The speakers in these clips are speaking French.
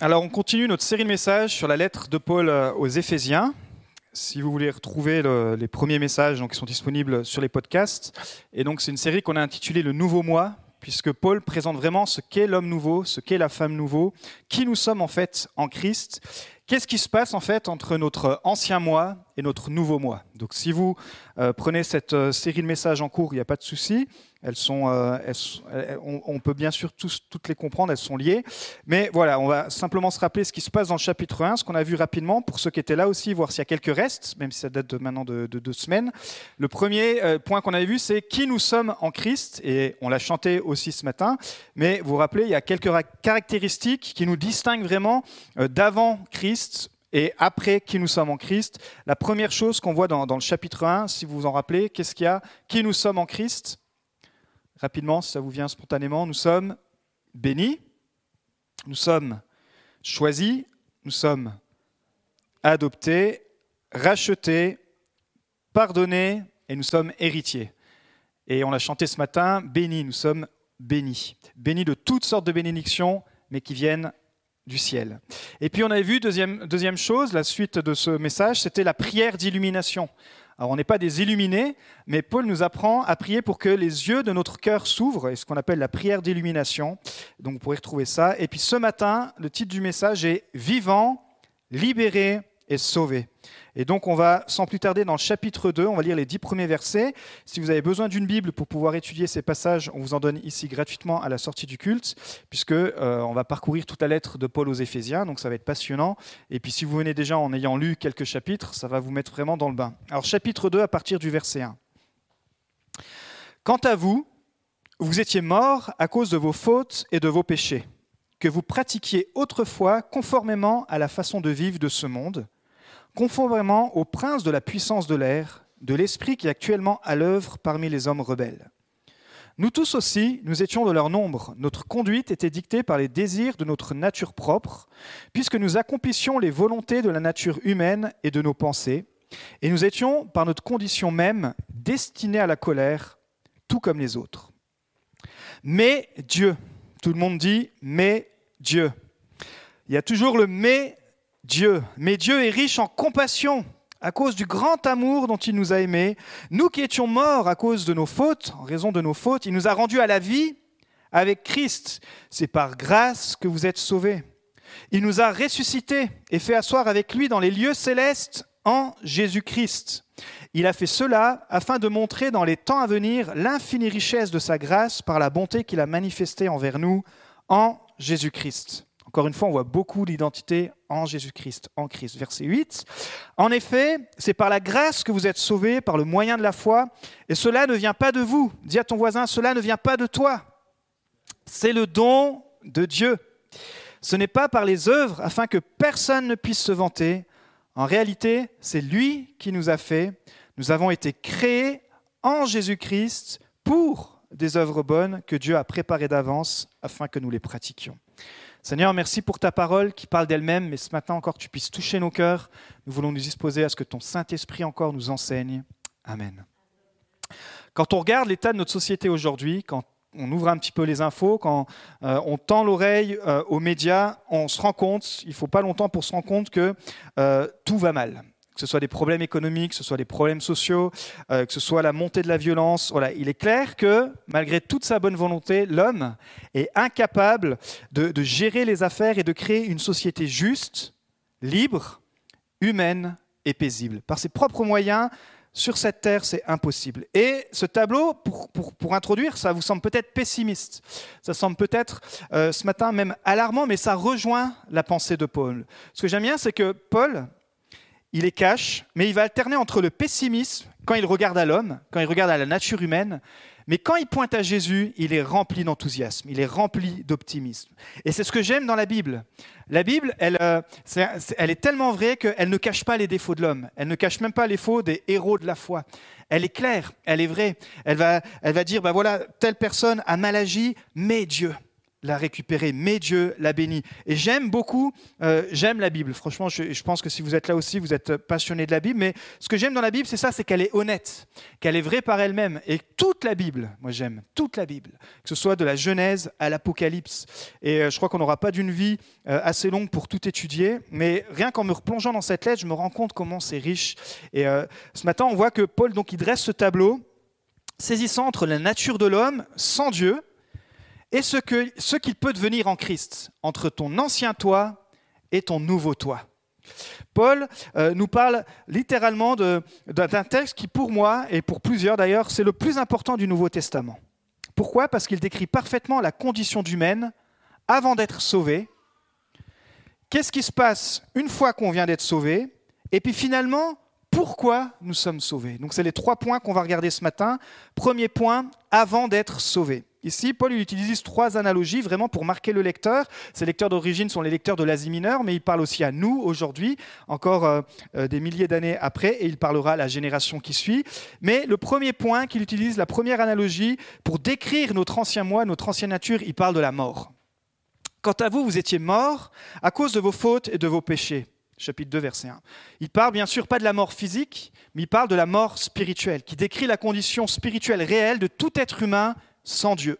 Alors, on continue notre série de messages sur la lettre de Paul euh, aux Éphésiens. Si vous voulez retrouver le- les premiers messages, ils sont disponibles sur les podcasts. Et donc, c'est une série qu'on a intitulée Le Nouveau Moi, puisque Paul présente vraiment ce qu'est l'homme nouveau, ce qu'est la femme nouveau, qui nous sommes en fait en Christ. Qu'est-ce qui se passe en fait entre notre ancien moi et notre nouveau moi? Donc, si vous euh, prenez cette euh, série de messages en cours, il n'y a pas de souci. Elles sont, euh, on, peut bien sûr toutes les comprendre, elles sont liées. Mais voilà, on va simplement se rappeler ce qui se passe dans le chapitre 1, ce qu'on a vu rapidement, pour ceux qui étaient là aussi, voir s'il y a quelques restes, même si ça date de maintenant de, de deux semaines. Le premier euh, point qu'on avait vu, c'est qui nous sommes en Christ, et on l'a chanté aussi ce matin, mais vous vous rappelez, il y a quelques ra- caractéristiques qui nous distinguent vraiment euh, d'avant Christ et après qui nous sommes en Christ. La première chose qu'on voit dans, dans le chapitre 1, si vous vous en rappelez, qu'est-ce qu'il y a? Qui nous sommes en Christ? Rapidement, si ça vous vient spontanément, nous sommes bénis, nous sommes choisis, nous sommes adoptés, rachetés, pardonnés et nous sommes héritiers. Et on l'a chanté ce matin, bénis, nous sommes bénis. Bénis de toutes sortes de bénédictions, mais qui viennent du ciel. Et puis on avait vu, deuxième, deuxième chose, la suite de ce message, c'était la prière d'illumination. Alors on n'est pas des illuminés, mais Paul nous apprend à prier pour que les yeux de notre cœur s'ouvrent, et ce qu'on appelle la prière d'illumination. Donc vous pourrez retrouver ça. Et puis ce matin, le titre du message est Vivant, libéré et sauvé. Et donc on va sans plus tarder dans le chapitre 2, on va lire les dix premiers versets. Si vous avez besoin d'une Bible pour pouvoir étudier ces passages, on vous en donne ici gratuitement à la sortie du culte, puisque euh, va parcourir toute la lettre de Paul aux Éphésiens, donc ça va être passionnant. Et puis si vous venez déjà en ayant lu quelques chapitres, ça va vous mettre vraiment dans le bain. Alors chapitre 2 à partir du verset 1. Quant à vous, vous étiez morts à cause de vos fautes et de vos péchés, que vous pratiquiez autrefois conformément à la façon de vivre de ce monde, conformément au prince de la puissance de l'air, de l'esprit qui est actuellement à l'œuvre parmi les hommes rebelles. Nous tous aussi, nous étions de leur nombre. Notre conduite était dictée par les désirs de notre nature propre, puisque nous accomplissions les volontés de la nature humaine et de nos pensées, et nous étions, par notre condition même, destinés à la colère, tout comme les autres. Mais Dieu, tout le monde dit mais Dieu. Il y a toujours le mais Dieu. Mais Dieu est riche en compassion à cause du grand amour dont il nous a aimés. Nous qui étions morts à cause de nos fautes, en raison de nos fautes, il nous a rendus à la vie avec Christ. C'est par grâce que vous êtes sauvés. Il nous a ressuscités et fait asseoir avec lui dans les lieux célestes en Jésus-Christ. Il a fait cela afin de montrer dans les temps à venir l'infinie richesse de sa grâce par la bonté qu'il a manifestée envers nous en Jésus-Christ. Encore une fois, on voit beaucoup l'identité en Jésus-Christ, en Christ. Verset 8. En effet, c'est par la grâce que vous êtes sauvés, par le moyen de la foi, et cela ne vient pas de vous. Dis à ton voisin, cela ne vient pas de toi. C'est le don de Dieu. Ce n'est pas par les œuvres afin que personne ne puisse se vanter. En réalité, c'est lui qui nous a fait. Nous avons été créés en Jésus-Christ pour des œuvres bonnes que Dieu a préparées d'avance afin que nous les pratiquions. Seigneur, merci pour ta parole qui parle d'elle-même, mais ce matin encore tu puisses toucher nos cœurs. Nous voulons nous disposer à ce que ton Saint-Esprit encore nous enseigne. Amen. Quand on regarde l'état de notre société aujourd'hui, quand on ouvre un petit peu les infos, quand euh, on tend l'oreille euh, aux médias, on se rend compte, il ne faut pas longtemps pour se rendre compte que euh, tout va mal. Que ce soit des problèmes économiques, que ce soit des problèmes sociaux, euh, que ce soit la montée de la violence. Voilà, il est clair que, malgré toute sa bonne volonté, l'homme est incapable de, gérer les affaires et de créer une société juste, libre, humaine et paisible. Par ses propres moyens, sur cette terre, c'est impossible. Et ce tableau, pour, pour, pour, introduire, ça vous semble peut-être pessimiste. Ça semble peut-être euh, ce matin même alarmant, mais ça rejoint la pensée de Paul. Ce que j'aime bien, c'est que Paul, il est cash, mais il va alterner entre le pessimisme, quand il regarde à l'homme, quand il regarde à la nature humaine, mais quand il pointe à Jésus, il est rempli d'enthousiasme, il est rempli d'optimisme. Et c'est ce que j'aime dans la Bible. La Bible, elle, euh, est tellement vraie qu'elle ne cache pas les défauts de l'homme. Elle ne cache même pas les défauts des héros de la foi. Elle est claire, elle est vraie. Elle va dire, ben voilà, telle personne a mal agi, mais Dieu. L'a récupéré, mais Dieu l'a béni. Et j'aime beaucoup, euh, j'aime la Bible. Franchement, je, pense que si vous êtes là aussi, vous êtes passionné de la Bible. Mais ce que j'aime dans la Bible, c'est ça, c'est qu'elle est honnête, qu'elle est vraie par elle-même. Et toute la Bible, moi j'aime toute la Bible, que ce soit de la Genèse à l'Apocalypse. Et euh, je crois qu'on n'aura pas d'une vie euh, assez longue pour tout étudier. Mais rien qu'en me replongeant dans cette lettre, je me rends compte comment c'est riche. Et ce matin, on voit que Paul, donc, il dresse ce tableau saisissant entre la nature de l'homme sans Dieu et ce qu'il ce peut devenir en Christ, entre ton ancien toi et ton nouveau toi. Paul euh, nous parle littéralement d'un texte qui, pour moi, et pour plusieurs d'ailleurs, c'est le plus important du Nouveau Testament. Pourquoi? Parce qu'il décrit parfaitement la condition humaine avant d'être sauvé. Qu'est-ce qui se passe une fois qu'on vient d'être sauvé? Et puis finalement, pourquoi nous sommes sauvés Donc c'est les trois points qu'on va regarder ce matin. Premier point, avant d'être sauvé. Ici, Paul utilise trois analogies vraiment pour marquer le lecteur. Ces lecteurs d'origine sont les lecteurs de l'Asie mineure, mais il parle aussi à nous aujourd'hui, encore euh, euh, des milliers d'années après, et il parlera à la génération qui suit. Mais le premier point qu'il utilise, la première analogie, pour décrire notre ancien moi, notre ancienne nature, il parle de la mort. Quant à vous, vous étiez morts à cause de vos fautes et de vos péchés. Chapitre 2, verset 1. Il parle bien sûr pas de la mort physique, mais il parle de la mort spirituelle, qui décrit la condition spirituelle réelle de tout être humain sans Dieu.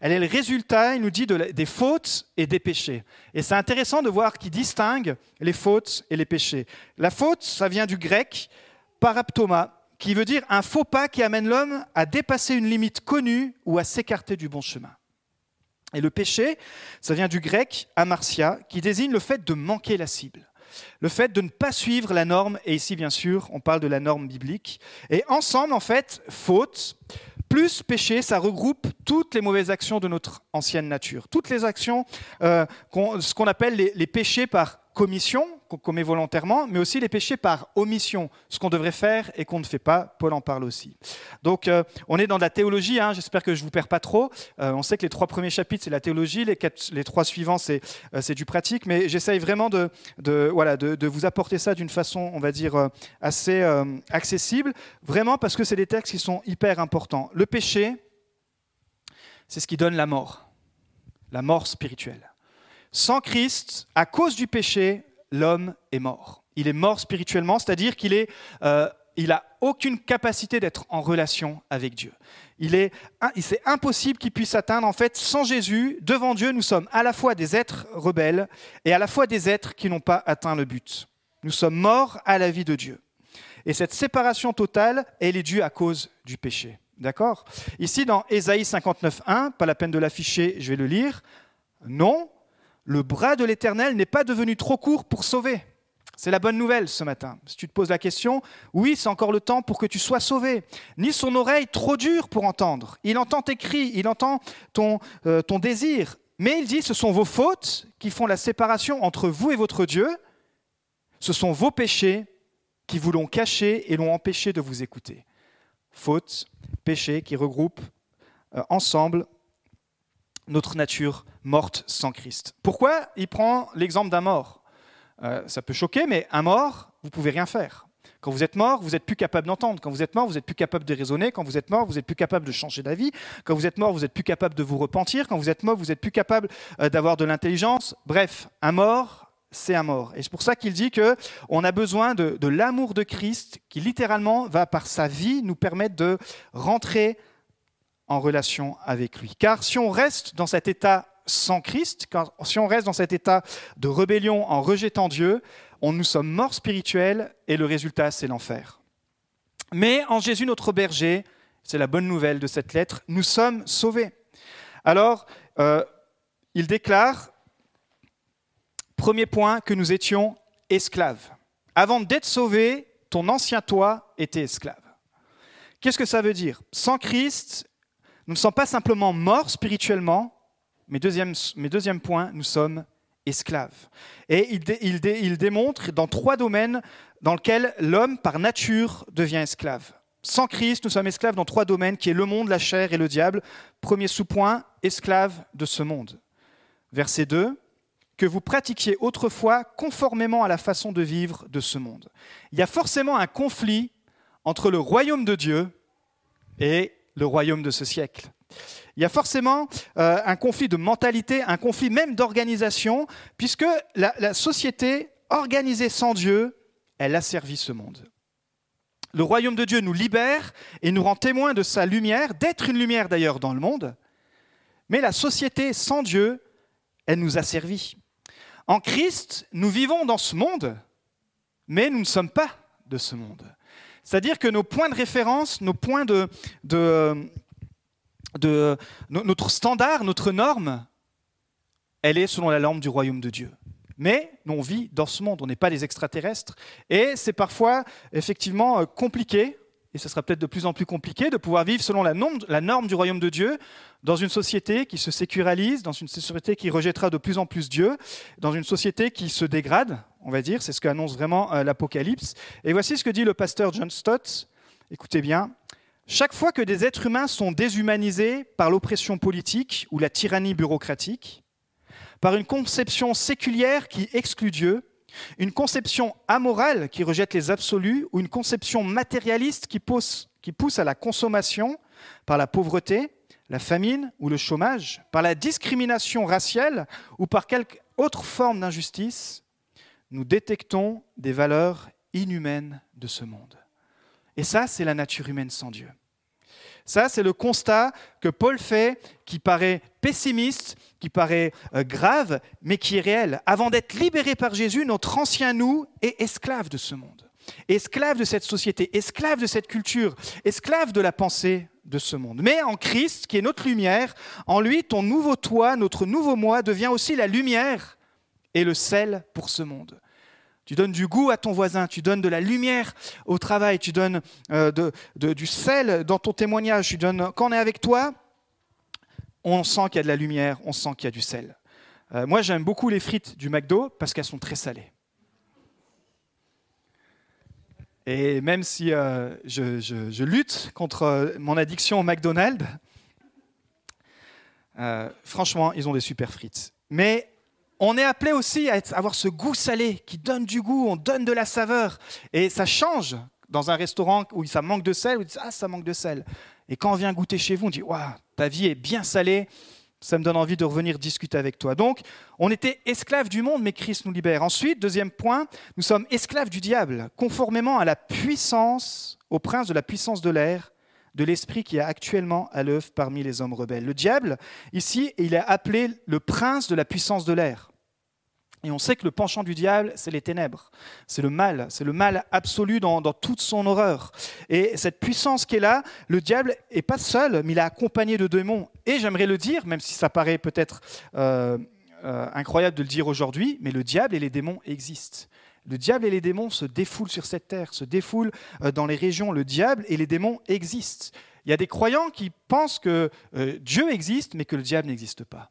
Elle est le résultat, il nous dit, des fautes et des péchés. Et c'est intéressant de voir qu'il distingue les fautes et les péchés. La faute, ça vient du grec paraptoma, qui veut dire un faux pas qui amène l'homme à dépasser une limite connue ou à s'écarter du bon chemin. Et le péché, ça vient du grec amartia, qui désigne le fait de manquer la cible. Le fait de ne pas suivre la norme, et ici bien sûr on parle de la norme biblique, et ensemble en fait, faute, plus péché, ça regroupe toutes les mauvaises actions de notre ancienne nature, toutes les actions, euh, ce qu'on appelle les, péchés par commission, qu'on commet volontairement, mais aussi les péchés par omission, ce qu'on devrait faire et qu'on ne fait pas. Paul en parle aussi. Donc, euh, on est dans de la théologie, hein, j'espère que je ne vous perds pas trop. Euh, on sait que les trois premiers chapitres, c'est la théologie, les, trois suivants, c'est du pratique, mais j'essaye vraiment de, voilà, de, vous apporter ça d'une façon, on va dire, assez accessible, vraiment parce que c'est des textes qui sont hyper importants. Le péché, c'est ce qui donne la mort, la mort spirituelle. Sans Christ, à cause du péché, l'homme est mort. Il est mort spirituellement, c'est-à-dire qu'il est, euh, il aucune capacité d'être en relation avec Dieu. Il est, c'est impossible qu'il puisse atteindre. En fait, sans Jésus, devant Dieu, nous sommes à la fois des êtres rebelles et à la fois des êtres qui n'ont pas atteint le but. Nous sommes morts à la vie de Dieu. Et cette séparation totale, elle est due à cause du péché. D'accord? Ici, dans Ésaïe 59.1, pas la peine de l'afficher, je vais le lire. Non, le bras de l'Éternel n'est pas devenu trop court pour sauver. C'est la bonne nouvelle ce matin. Si tu te poses la question, oui, c'est encore le temps pour que tu sois sauvé. Ni son oreille trop dure pour entendre. Il entend tes cris, il entend ton, euh, désir. Mais il dit, ce sont vos fautes qui font la séparation entre vous et votre Dieu. Ce sont vos péchés qui vous l'ont caché et l'ont empêché de vous écouter. Fautes, péchés qui regroupent euh, ensemble notre nature morte sans Christ. Pourquoi il prend l'exemple d'un mort euh, Ça peut choquer, mais un mort, vous pouvez rien faire. Quand vous êtes mort, vous n'êtes plus capable d'entendre. Quand vous êtes mort, vous n'êtes plus capable de raisonner. Quand vous êtes mort, vous n'êtes plus capable de changer d'avis. Quand vous êtes mort, vous n'êtes plus capable de vous repentir. Quand vous êtes mort, vous n'êtes plus capable euh, d'avoir de l'intelligence. Bref, un mort, c'est un mort. Et c'est pour ça qu'il dit que on a besoin de l'amour de Christ, qui littéralement va par sa vie nous permettre de rentrer en relation avec lui. Car si on reste dans cet état sans Christ, si on reste dans cet état de rébellion en rejetant Dieu, on nous sommes morts spirituels et le résultat, c'est l'enfer. Mais en Jésus, notre berger, c'est la bonne nouvelle de cette lettre, nous sommes sauvés. Alors, euh, il déclare, premier point, que nous étions esclaves. Avant d'être sauvés, ton ancien toi était esclave. Qu'est-ce que ça veut dire? Sans Christ, nous ne sommes pas simplement morts spirituellement, mais deuxième, deuxième point, nous sommes esclaves. Et il, démontre dans trois domaines dans lesquels l'homme, par nature, devient esclave. Sans Christ, nous sommes esclaves dans trois domaines, qui est le monde, la chair et le diable. Premier sous-point, esclaves de ce monde. Verset 2, que vous pratiquiez autrefois conformément à la façon de vivre de ce monde. Il y a forcément un conflit entre le royaume de Dieu et le royaume de ce siècle. Il y a forcément euh, un conflit de mentalité, un conflit même d'organisation, puisque la, la société organisée sans Dieu, elle asservit ce monde. Le royaume de Dieu nous libère et nous rend témoins de sa lumière, d'être une lumière d'ailleurs dans le monde, mais la société sans Dieu, elle nous asservit. En Christ, nous vivons dans ce monde, mais nous ne sommes pas de ce monde. C'est-à-dire que nos points de référence, nos points de, de, notre standard, notre norme, elle est selon la lampe du royaume de Dieu. Mais on vit dans ce monde, on n'est pas des extraterrestres. Et c'est parfois effectivement euh, compliqué, et ce sera peut-être de plus en plus compliqué, de pouvoir vivre selon la norme, la norme du royaume de Dieu, dans une société qui se sécuralise, dans une société qui rejettera de plus en plus Dieu, dans une société qui se dégrade, on va dire, c'est ce qu'annonce vraiment euh, l'Apocalypse. Et voici ce que dit le pasteur John Stott, écoutez bien, chaque fois que des êtres humains sont déshumanisés par l'oppression politique ou la tyrannie bureaucratique, par une conception séculière qui exclut Dieu, une conception amorale qui rejette les absolus ou une conception matérialiste qui pousse, qui pousse à la consommation par la pauvreté, la famine ou le chômage, par la discrimination raciale ou par quelque autre forme d'injustice, nous détectons des valeurs inhumaines de ce monde. Et ça, c'est la nature humaine sans Dieu. Ça, c'est le constat que Paul fait, qui paraît pessimiste, qui paraît euh, grave, mais qui est réel. Avant d'être libéré par Jésus, notre ancien nous est esclave de ce monde, esclave de cette société, esclave de cette culture, esclave de la pensée de ce monde. Mais en Christ, qui est notre lumière, en lui, ton nouveau toi, notre nouveau moi, devient aussi la lumière et le sel pour ce monde. Tu donnes du goût à ton voisin, tu donnes de la lumière au travail, tu donnes euh, du sel dans ton témoignage. Tu donnes, quand on est avec toi, on sent qu'il y a de la lumière, on sent qu'il y a du sel. Euh, moi, j'aime beaucoup les frites du McDo parce qu'elles sont très salées. Et même si euh, je, lutte contre mon addiction au McDonald's, franchement, ils ont des super frites. Mais on est appelé aussi à avoir ce goût salé qui donne du goût, on donne de la saveur. Et ça change dans un restaurant où ça manque de sel, on dit Ah, ça manque de sel. Et quand on vient goûter chez vous, on dit Waouh, ta vie est bien salée, ça me donne envie de revenir discuter avec toi. Donc, on était esclaves du monde, mais Christ nous libère. Ensuite, deuxième point, nous sommes esclaves du diable, conformément à la puissance, au prince de la puissance de l'air, de l'esprit qui est actuellement à l'œuvre parmi les hommes rebelles. Le diable, ici, il est appelé le prince de la puissance de l'air. Et on sait que le penchant du diable, c'est les ténèbres, c'est le mal, c'est le mal absolu dans, toute son horreur. Et cette puissance qui est là, le diable n'est pas seul, mais il est accompagné de démons. Et j'aimerais le dire, même si ça paraît peut-être euh, euh, incroyable de le dire aujourd'hui, mais le diable et les démons existent. Le diable et les démons se défoulent sur cette terre, se défoulent euh, dans les régions. Le diable et les démons existent. Il y a des croyants qui pensent que Dieu existe, mais que le diable n'existe pas.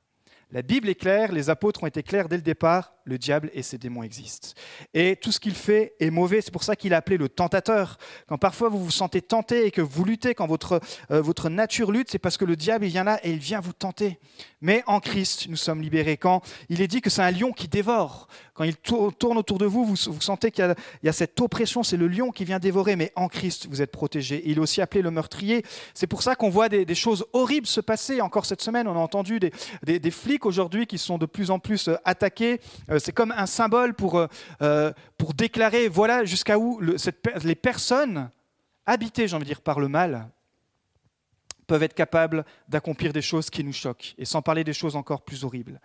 La Bible est claire, les apôtres ont été clairs dès le départ, le diable et ses démons existent. Et tout ce qu'il fait est mauvais, c'est pour ça qu'il est appelé le tentateur. Quand parfois vous vous sentez tenté et que vous luttez, quand votre, euh, votre nature lutte, c'est parce que le diable il vient là et il vient vous tenter. Mais en Christ, nous sommes libérés. Quand il est dit que c'est un lion qui dévore, quand il tourne autour de vous, vous, sentez qu'il y, a cette oppression, c'est le lion qui vient dévorer, mais en Christ, vous êtes protégés. Il est aussi appelé le meurtrier. C'est pour ça qu'on voit des, choses horribles se passer. Encore cette semaine, on a entendu des, flics aujourd'hui qui sont de plus en plus euh, attaqués. Euh, c'est comme un symbole pour, euh, pour déclarer, voilà jusqu'à où les personnes habitées, j'ai envie de dire, par le mal, peuvent être capables d'accomplir des choses qui nous choquent, et sans parler des choses encore plus horribles.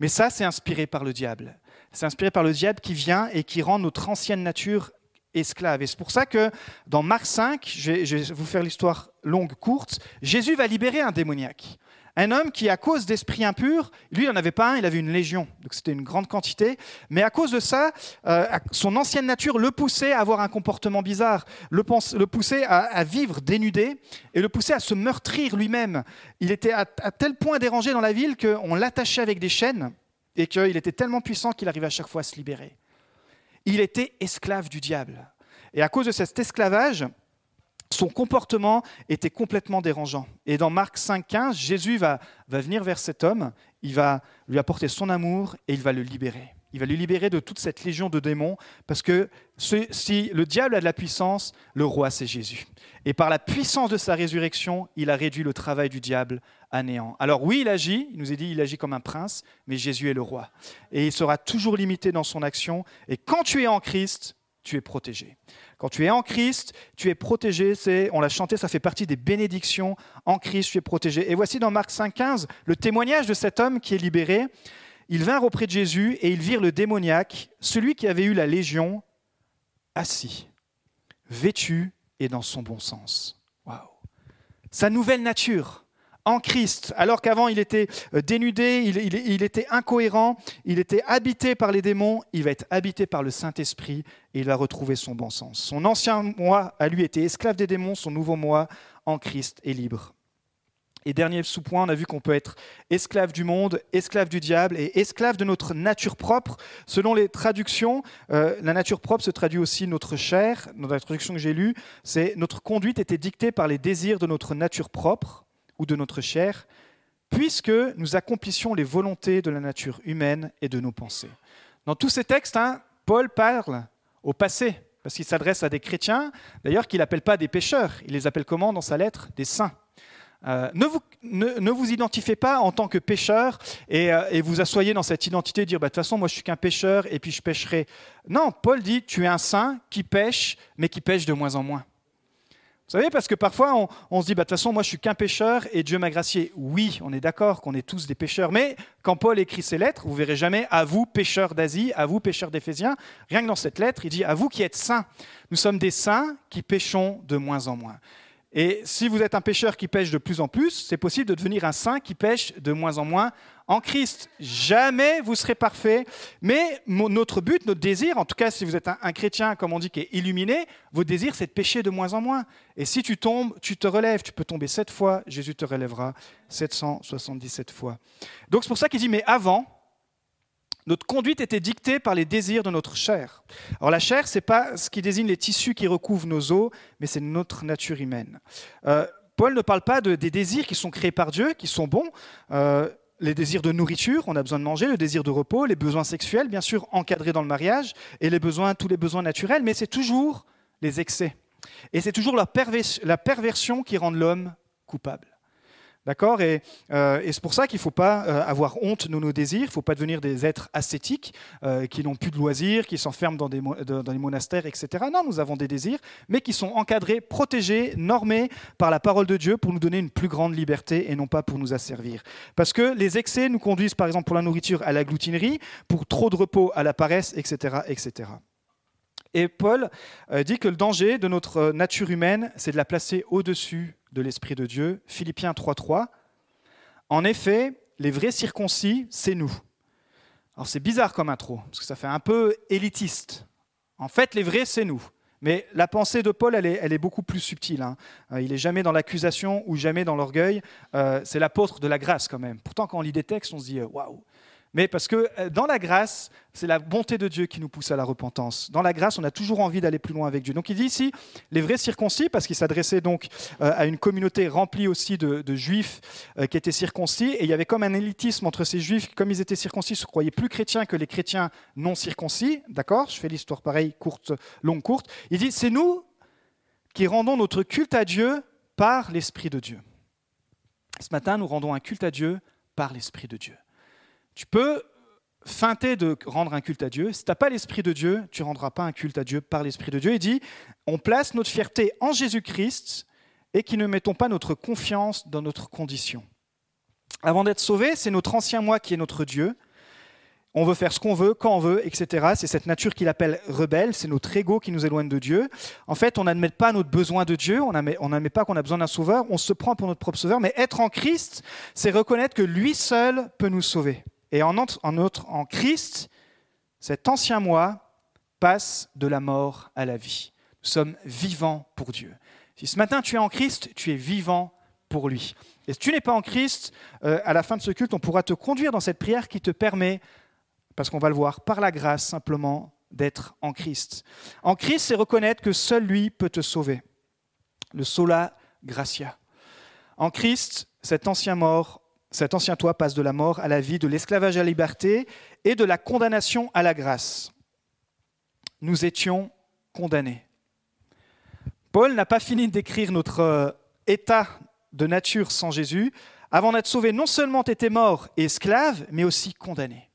Mais ça, c'est inspiré par le diable. C'est inspiré par le diable qui vient et qui rend notre ancienne nature esclave. Et c'est pour ça que dans Marc 5, je vais, vous faire l'histoire longue, courte, Jésus va libérer un démoniaque. Un homme qui, à cause d'esprits impurs, lui, il n'en avait pas un, il avait une légion. Donc c'était une grande quantité. Mais à cause de ça, euh, son ancienne nature le poussait à avoir un comportement bizarre, le, poussait à, vivre dénudé et le poussait à se meurtrir lui-même. Il était à, à tel point dérangé dans la ville qu'on l'attachait avec des chaînes et qu'il était tellement puissant qu'il arrivait à chaque fois à se libérer. Il était esclave du diable. Et à cause de cet esclavage, son comportement était complètement dérangeant. Et dans Marc 5,15, Jésus va, va venir vers cet homme, il va lui apporter son amour et il va le libérer. il va lui libérer de toute cette légion de démons, parce que si le diable a de la puissance, le roi c'est Jésus. Et par la puissance de sa résurrection, il a réduit le travail du diable à néant. Alors oui, il agit, il nous est dit, il agit comme un prince, mais Jésus est le roi. Et il sera toujours limité dans son action. Et quand tu es en Christ, tu es protégé. Quand tu es en Christ, tu es protégé. C'est, on l'a chanté, ça fait partie des bénédictions. En Christ, tu es protégé. Et voici dans Marc 5,15 le témoignage de cet homme qui est libéré. Ils vinrent auprès de Jésus et ils virent le démoniaque, celui qui avait eu la légion, assis, vêtu et dans son bon sens. Waouh Sa nouvelle nature en Christ, alors qu'avant il était euh, dénudé, il, était incohérent, il était habité par les démons, il va être habité par le Saint-Esprit et il va retrouver son bon sens. Son ancien moi a lui été esclave des démons, son nouveau moi en Christ est libre. Et dernier sous-point, on a vu qu'on peut être esclave du monde, esclave du diable et esclave de notre nature propre. Selon les traductions, euh, la nature propre se traduit aussi notre chair. Dans la traduction que j'ai lue, c'est notre conduite était dictée par les désirs de notre nature propre ou de notre chair, puisque nous accomplissions les volontés de la nature humaine et de nos pensées. Dans tous ces textes, hein, Paul parle au passé, parce qu'il s'adresse à des chrétiens, d'ailleurs qu'il n'appelle pas des pécheurs, il les appelle comment dans sa lettre? Des saints. Euh, ne, vous, identifiez pas en tant que pécheur et, euh, et vous assoyez dans cette identité, dire bah, de toute façon, moi je suis qu'un pécheur et puis je pêcherai. Non, Paul dit tu es un saint qui pêche, mais qui pêche de moins en moins. Vous savez, parce que parfois on, se dit, bah, de toute façon, moi je suis qu'un pécheur et Dieu m'a gracié. Oui, on est d'accord qu'on est tous des pécheurs, mais quand Paul écrit ses lettres, vous verrez jamais à vous, pécheurs d'Asie, à vous, pécheurs d'Éphésiens. Rien que dans cette lettre, il dit à vous qui êtes saints. Nous sommes des saints qui péchons de moins en moins. Et si vous êtes un pécheur qui pêche de plus en plus, c'est possible de devenir un saint qui pêche de moins en moins en Christ. Jamais vous serez parfait, mais notre but, notre désir, en tout cas si vous êtes un, chrétien, comme on dit, qui est illuminé, votre désir, c'est de pécher de moins en moins. Et si tu tombes, tu te relèves. Tu peux tomber sept fois, Jésus te relèvera 777 fois. Donc c'est pour ça qu'il dit, mais avant, notre conduite était dictée par les désirs de notre chair. Alors la chair, ce n'est pas ce qui désigne les tissus qui recouvrent nos os, mais c'est notre nature humaine. Euh, Paul ne parle pas de, des désirs qui sont créés par Dieu, qui sont bons. Euh, les désirs de nourriture, on a besoin de manger, le désir de repos, les besoins sexuels, bien sûr encadrés dans le mariage, et les besoins, tous les besoins naturels, mais c'est toujours les excès. Et c'est toujours la, perversion qui rend l'homme coupable. D'accord? Et, euh, et c'est pour ça qu'il ne faut pas euh, avoir honte de nos désirs, il ne faut pas devenir des êtres ascétiques euh, qui n'ont plus de loisirs, qui s'enferment dans des, dans les monastères, etc. Non, nous avons des désirs, mais qui sont encadrés, protégés, normés par la parole de Dieu pour nous donner une plus grande liberté et non pas pour nous asservir. Parce que les excès nous conduisent, par exemple, pour la nourriture à la gloutinerie, pour trop de repos à la paresse, etc. etc. Et Paul dit que le danger de notre nature humaine, c'est de la placer au-dessus de l'Esprit de Dieu. Philippiens 3.3. En effet, les vrais circoncis, c'est nous. Alors c'est bizarre comme intro, parce que ça fait un peu élitiste. En fait, les vrais, c'est nous. Mais la pensée de Paul, elle est, beaucoup plus subtile. Hein. Euh, il n'est jamais dans l'accusation ou jamais dans l'orgueil. Euh, c'est l'apôtre de la grâce quand même. Pourtant, quand on lit des textes, on se dit, euh, waouh, mais parce que euh, dans la grâce, c'est la bonté de Dieu qui nous pousse à la repentance. Dans la grâce, on a toujours envie d'aller plus loin avec Dieu. Donc il dit ici, les vrais circoncis, parce qu'il s'adressait donc euh, à une communauté remplie aussi de, juifs euh, qui étaient circoncis, et il y avait comme un élitisme entre ces juifs, comme ils étaient circoncis, se croyaient plus chrétiens que les chrétiens non circoncis. D'accord? Je fais l'histoire pareille, courte, longue, courte. Il dit, c'est nous qui rendons notre culte à Dieu par l'Esprit de Dieu. Ce matin, nous rendons un culte à Dieu par l'Esprit de Dieu. Tu peux feinter de rendre un culte à Dieu. Si tu n'as pas l'Esprit de Dieu, tu ne rendras pas un culte à Dieu par l'Esprit de Dieu. Il dit, on place notre fierté en Jésus-Christ et qui ne mettons pas notre confiance dans notre condition. Avant d'être sauvé, c'est notre ancien moi qui est notre Dieu. On veut faire ce qu'on veut, quand on veut, etc. C'est cette nature qu'il appelle rebelle, c'est notre ego qui nous éloigne de Dieu. En fait, on n'admet pas notre besoin de Dieu, on n'admet pas qu'on a besoin d'un sauveur, on se prend pour notre propre sauveur, mais être en Christ, c'est reconnaître que lui seul peut nous sauver. Et en, en Christ, cet ancien moi passe de la mort à la vie. Nous sommes vivants pour Dieu. Si ce matin tu es en Christ, tu es vivant pour lui. Et si tu n'es pas en Christ, euh, à la fin de ce culte, on pourra te conduire dans cette prière qui te permet, parce qu'on va le voir, par la grâce simplement, d'être en Christ. En Christ, c'est reconnaître que seul lui peut te sauver. Le sola gratia. En Christ, cet ancien mort cet ancien toi passe de la mort à la vie, de l'esclavage à la liberté et de la condamnation à la grâce. Nous étions condamnés. Paul n'a pas fini d'écrire notre euh, état de nature sans Jésus. Avant d'être sauvés, non seulement étaient morts et esclaves, mais aussi condamnés.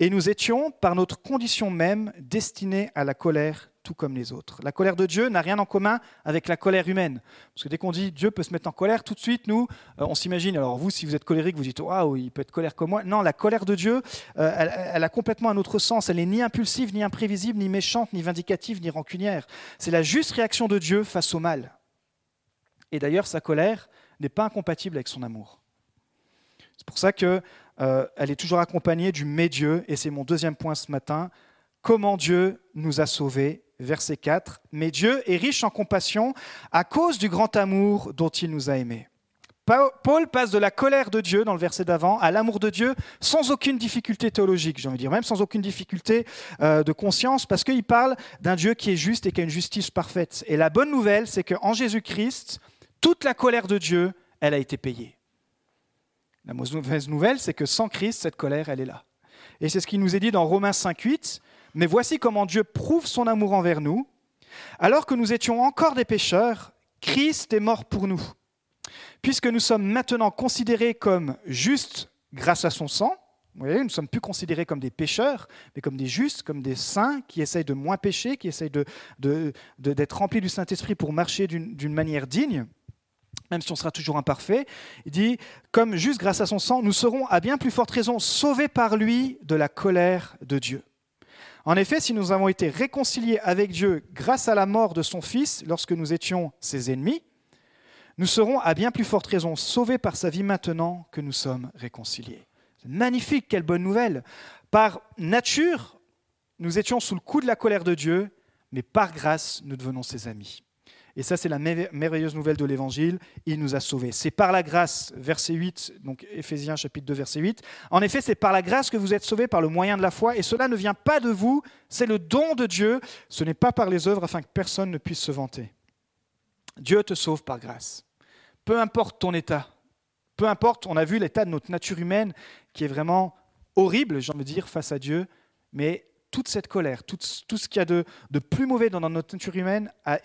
Et nous étions, par notre condition même, destinés à la colère tout comme les autres. La colère de Dieu n'a rien en commun avec la colère humaine. Parce que dès qu'on dit Dieu peut se mettre en colère, tout de suite, nous, euh, on s'imagine, alors vous, si vous êtes colérique, vous dites Waouh, il peut être colère comme moi. Non, la colère de Dieu, euh, elle, a complètement un autre sens. Elle n'est ni impulsive, ni imprévisible, ni méchante, ni vindicative, ni rancunière. C'est la juste réaction de Dieu face au mal. Et d'ailleurs, sa colère n'est pas incompatible avec son amour. C'est pour ça qu'elle euh, est toujours accompagnée du mais Dieu, et c'est mon deuxième point ce matin. Comment Dieu nous a sauvés verset 4, Mais Dieu est riche en compassion à cause du grand amour dont il nous a aimés. Paul passe de la colère de Dieu, dans le verset d'avant, à l'amour de Dieu sans aucune difficulté théologique, j'ai envie de dire, même sans aucune difficulté euh, de conscience, parce qu'il parle d'un Dieu qui est juste et qui a une justice parfaite. Et la bonne nouvelle, c'est qu'en Jésus-Christ, toute la colère de Dieu, elle a été payée. La mauvaise nouvelle, c'est que sans Christ, cette colère, elle est là. Et c'est ce qui nous est dit dans Romains 5.8, mais voici comment Dieu prouve son amour envers nous. Alors que nous étions encore des pécheurs, Christ est mort pour nous. Puisque nous sommes maintenant considérés comme justes grâce à son sang, vous voyez, nous ne sommes plus considérés comme des pécheurs, mais comme des justes, comme des saints qui essayent de moins pécher, qui essayent d'être remplis du Saint-Esprit pour marcher d'une manière digne, même si on sera toujours imparfait. Il dit, comme juste grâce à son sang, nous serons à bien plus forte raison sauvés par lui de la colère de Dieu. En effet, si nous avons été réconciliés avec Dieu grâce à la mort de son Fils lorsque nous étions ses ennemis, nous serons à bien plus forte raison sauvés par sa vie maintenant que nous sommes réconciliés. Magnifique, quelle bonne nouvelle. Par nature, nous étions sous le coup de la colère de Dieu, mais par grâce, nous devenons ses amis. Et ça, c'est la merveilleuse nouvelle de l'Évangile. Il nous a sauvés. C'est par la grâce, verset 8, donc Éphésiens chapitre 2, verset 8. En effet, c'est par la grâce que vous êtes sauvés par le moyen de la foi. Et cela ne vient pas de vous, c'est le don de Dieu. Ce n'est pas par les œuvres afin que personne ne puisse se vanter. Dieu te sauve par grâce. Peu importe ton état. Peu importe, on a vu l'état de notre nature humaine qui est vraiment horrible, j'ai envie de dire, face à Dieu. Mais toute cette colère, tout, ce qu'il y a de, plus mauvais dans notre nature humaine a,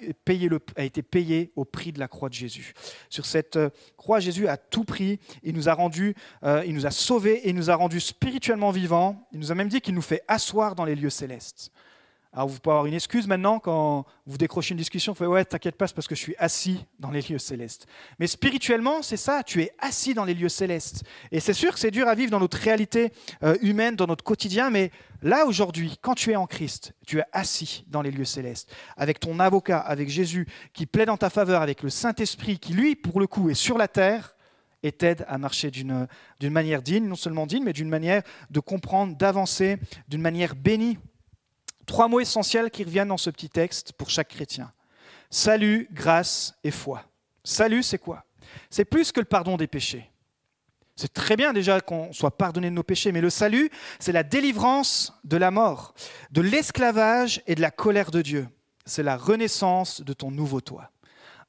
été payé au prix de la croix de Jésus. Sur cette euh, croix, Jésus a tout pris. Il nous a rendu, euh, il nous a sauvés et il nous a rendus spirituellement vivants. Il nous a même dit qu'il nous fait asseoir dans les lieux célestes. Alors vous pouvez avoir une excuse maintenant quand vous décrochez une discussion, vous faites ouais, t'inquiète pas, parce que je suis assis dans les lieux célestes. Mais spirituellement, c'est ça, tu es assis dans les lieux célestes. Et c'est sûr que c'est dur à vivre dans notre réalité euh, humaine, dans notre quotidien, mais là aujourd'hui, quand tu es en Christ, tu es assis dans les lieux célestes, avec ton avocat, avec Jésus, qui plaide en ta faveur, avec le Saint-Esprit, qui lui, pour le coup, est sur la terre et t'aide à marcher d'une manière digne, non seulement digne, mais d'une manière de comprendre, d'avancer, d'une manière bénie Trois mots essentiels qui reviennent dans ce petit texte pour chaque chrétien. Salut, grâce et foi. Salut, c'est quoi? C'est plus que le pardon des péchés. C'est très bien déjà qu'on soit pardonné de nos péchés, mais le salut, c'est la délivrance de la mort, de l'esclavage et de la colère de Dieu. C'est la renaissance de ton nouveau toi.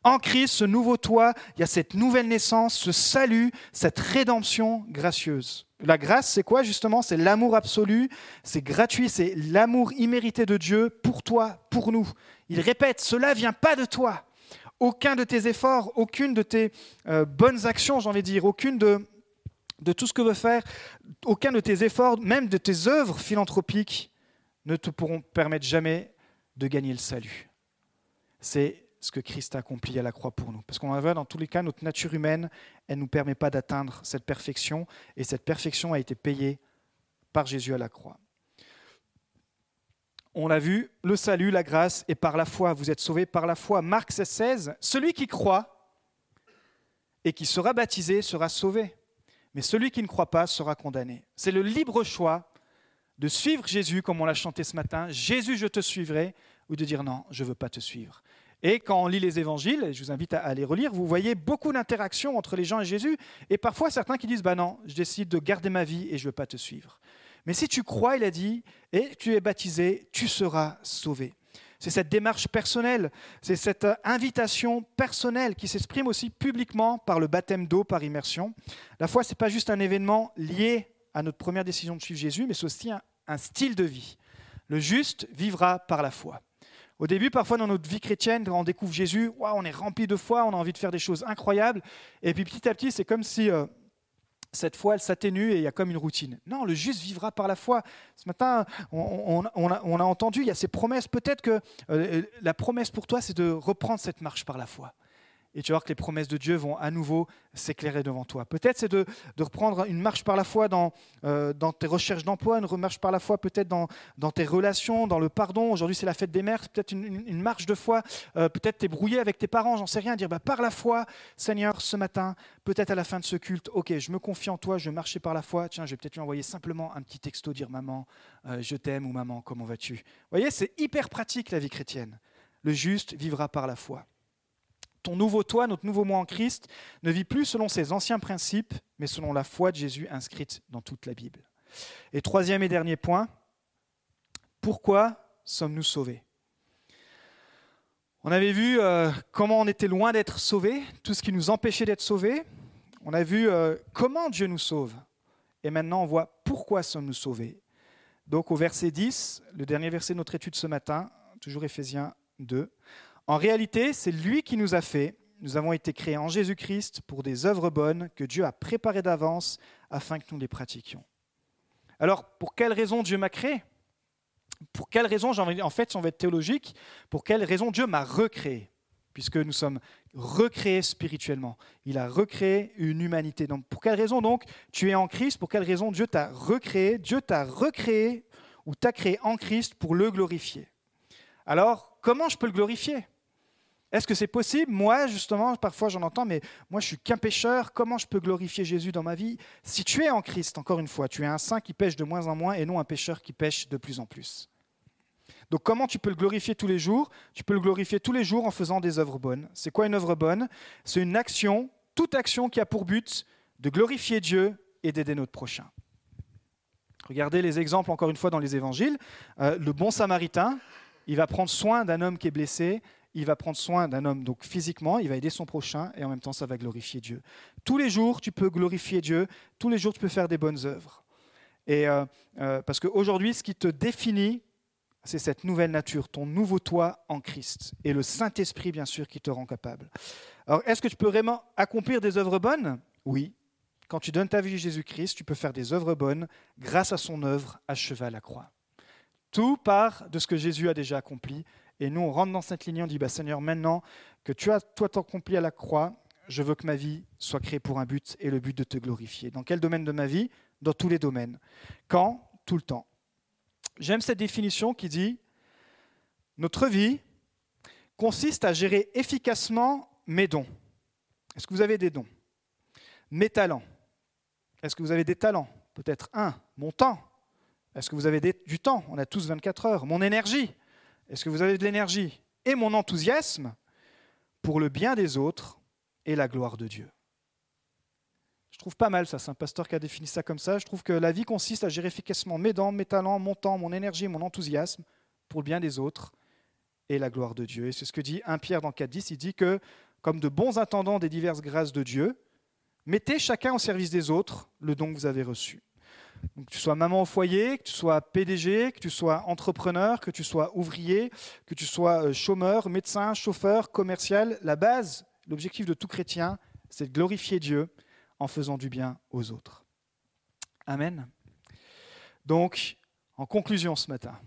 En Christ, ce nouveau toi, il y a cette nouvelle naissance, ce salut, cette rédemption gracieuse. La grâce, c'est quoi justement? C'est l'amour absolu, c'est gratuit, c'est l'amour immérité de Dieu pour toi, pour nous. Il répète, cela vient pas de toi. Aucun de tes efforts, aucune de tes euh, bonnes actions, j'ai envie de dire, aucune de, de tout ce que veut faire, aucun de tes efforts, même de tes œuvres philanthropiques, ne te pourront permettre jamais de gagner le salut. C'est ce que Christ a accompli à la croix pour nous. Parce qu'on voit dans tous les cas, notre nature humaine, elle ne nous permet pas d'atteindre cette perfection, et cette perfection a été payée par Jésus à la croix. On l'a vu, le salut, la grâce, et par la foi, vous êtes sauvés par la foi. Marc 16, celui qui croit et qui sera baptisé sera sauvé, mais celui qui ne croit pas sera condamné. C'est le libre choix de suivre Jésus, comme on l'a chanté ce matin, Jésus, je te suivrai, ou de dire non, je ne veux pas te suivre. Et quand on lit les évangiles, je vous invite à les relire, vous voyez beaucoup d'interactions entre les gens et Jésus, et parfois certains qui disent, bah non, je décide de garder ma vie et je ne veux pas te suivre. Mais si tu crois, il a dit, et tu es baptisé, tu seras sauvé. C'est cette démarche personnelle, c'est cette invitation personnelle qui s'exprime aussi publiquement par le baptême d'eau, par immersion. La foi, ce n'est pas juste un événement lié à notre première décision de suivre Jésus, mais c'est aussi un, style de vie. Le juste vivra par la foi. Au début, parfois dans notre vie chrétienne, on découvre Jésus, on est rempli de foi, on a envie de faire des choses incroyables. Et puis petit à petit, c'est comme si euh, cette foi, elle s'atténue et il y a comme une routine. Non, le juste vivra par la foi. Ce matin, on, a, entendu, il y a ces promesses. Peut-être que euh, la promesse pour toi, c'est de reprendre cette marche par la foi et tu vas voir que les promesses de Dieu vont à nouveau s'éclairer devant toi. Peut-être c'est de, reprendre une marche par la foi dans, euh, tes recherches d'emploi, une marche par la foi peut-être dans, tes relations, dans le pardon. Aujourd'hui c'est la fête des mères, peut-être une, marche de foi. Euh, peut-être t'es brouillé avec tes parents, j'en sais rien. Dire bah, par la foi, Seigneur, ce matin, peut-être à la fin de ce culte, ok, je me confie en toi, je vais marcher par la foi. Tiens, je vais peut-être lui envoyer simplement un petit texto, dire maman, euh, je t'aime ou maman, comment vas-tu? Vous voyez, c'est hyper pratique la vie chrétienne. Le juste vivra par la foi ton nouveau toi, notre nouveau moi en Christ, ne vit plus selon ses anciens principes, mais selon la foi de Jésus inscrite dans toute la Bible. Et troisième et dernier point, pourquoi sommes-nous sauvés? On avait vu euh, comment on était loin d'être sauvés, tout ce qui nous empêchait d'être sauvés. On a vu euh, comment Dieu nous sauve. Et maintenant, on voit pourquoi sommes-nous sauvés. Donc au verset 10, le dernier verset de notre étude ce matin, toujours Éphésiens 2, en réalité, c'est lui qui nous a fait. Nous avons été créés en Jésus-Christ pour des œuvres bonnes que Dieu a préparées d'avance afin que nous les pratiquions. Alors, pour quelle raison Dieu m'a créé? Pour quelle raison, en fait, si on va être théologique, pour quelle raison Dieu m'a recréé? Puisque nous sommes recréés spirituellement. Il a recréé une humanité. Donc, pour quelle raison donc tu es en Christ? Pour quelle raison Dieu t'a recréé? Dieu t'a recréé ou t'a créé en Christ pour le glorifier? Alors, comment je peux le glorifier? Est-ce que c'est possible? Moi, justement, parfois j'en entends, mais moi je suis qu'un pécheur, comment je peux glorifier Jésus dans ma vie? Si tu es en Christ, encore une fois, tu es un saint qui pêche de moins en moins et non un pécheur qui pêche de plus en plus. Donc comment tu peux le glorifier tous les jours? Tu peux le glorifier tous les jours en faisant des œuvres bonnes. C'est quoi une œuvre bonne? C'est une action, toute action qui a pour but de glorifier Dieu et d'aider notre prochain. Regardez les exemples encore une fois dans les évangiles. Euh, le bon samaritain, il va prendre soin d'un homme qui est blessé il va prendre soin d'un homme donc physiquement, il va aider son prochain et en même temps ça va glorifier Dieu. Tous les jours tu peux glorifier Dieu, tous les jours tu peux faire des bonnes œuvres. Et euh, euh, parce qu'aujourd'hui ce qui te définit, c'est cette nouvelle nature, ton nouveau toi en Christ et le Saint-Esprit bien sûr qui te rend capable. Alors est-ce que tu peux vraiment accomplir des œuvres bonnes? Oui. Quand tu donnes ta vie à Jésus-Christ, tu peux faire des œuvres bonnes grâce à son œuvre à la croix. Tout part de ce que Jésus a déjà accompli et nous, on rentre dans cette ligne, on dit, bah, Seigneur, maintenant que tu as toi accompli à la croix, je veux que ma vie soit créée pour un but et le but de te glorifier. Dans quel domaine de ma vie? Dans tous les domaines. Quand? Tout le temps. J'aime cette définition qui dit, notre vie consiste à gérer efficacement mes dons. Est-ce que vous avez des dons? Mes talents. Est-ce que vous avez des talents? Peut-être un. Mon temps. Est-ce que vous avez du temps? On a tous 24 heures. Mon énergie. Est-ce que vous avez de l'énergie et mon enthousiasme pour le bien des autres et la gloire de Dieu? Je trouve pas mal ça, c'est un pasteur qui a défini ça comme ça. Je trouve que la vie consiste à gérer efficacement mes dents, mes talents, mon temps, mon énergie, mon enthousiasme pour le bien des autres et la gloire de Dieu. Et c'est ce que dit 1 Pierre dans 4.10, il dit que comme de bons intendants des diverses grâces de Dieu, mettez chacun au service des autres le don que vous avez reçu que tu sois maman au foyer, que tu sois PDG, que tu sois entrepreneur, que tu sois ouvrier, que tu sois euh, chômeur, médecin, chauffeur, commercial, la base, l'objectif de tout chrétien, c'est de glorifier Dieu en faisant du bien aux autres. Amen. Donc, en conclusion ce matin,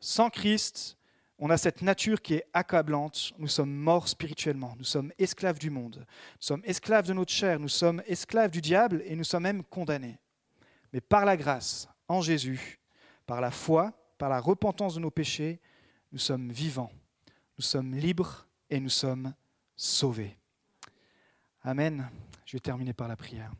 sans Christ, on a cette nature qui est accablante. Nous sommes morts spirituellement. Nous sommes esclaves du monde. Nous sommes esclaves de notre chair. Nous sommes esclaves du diable et nous sommes même condamnés. Mais par la grâce, en Jésus, par la foi, par la repentance de nos péchés, nous sommes vivants, nous sommes libres et nous sommes sauvés. Amen. Je vais terminer par la prière.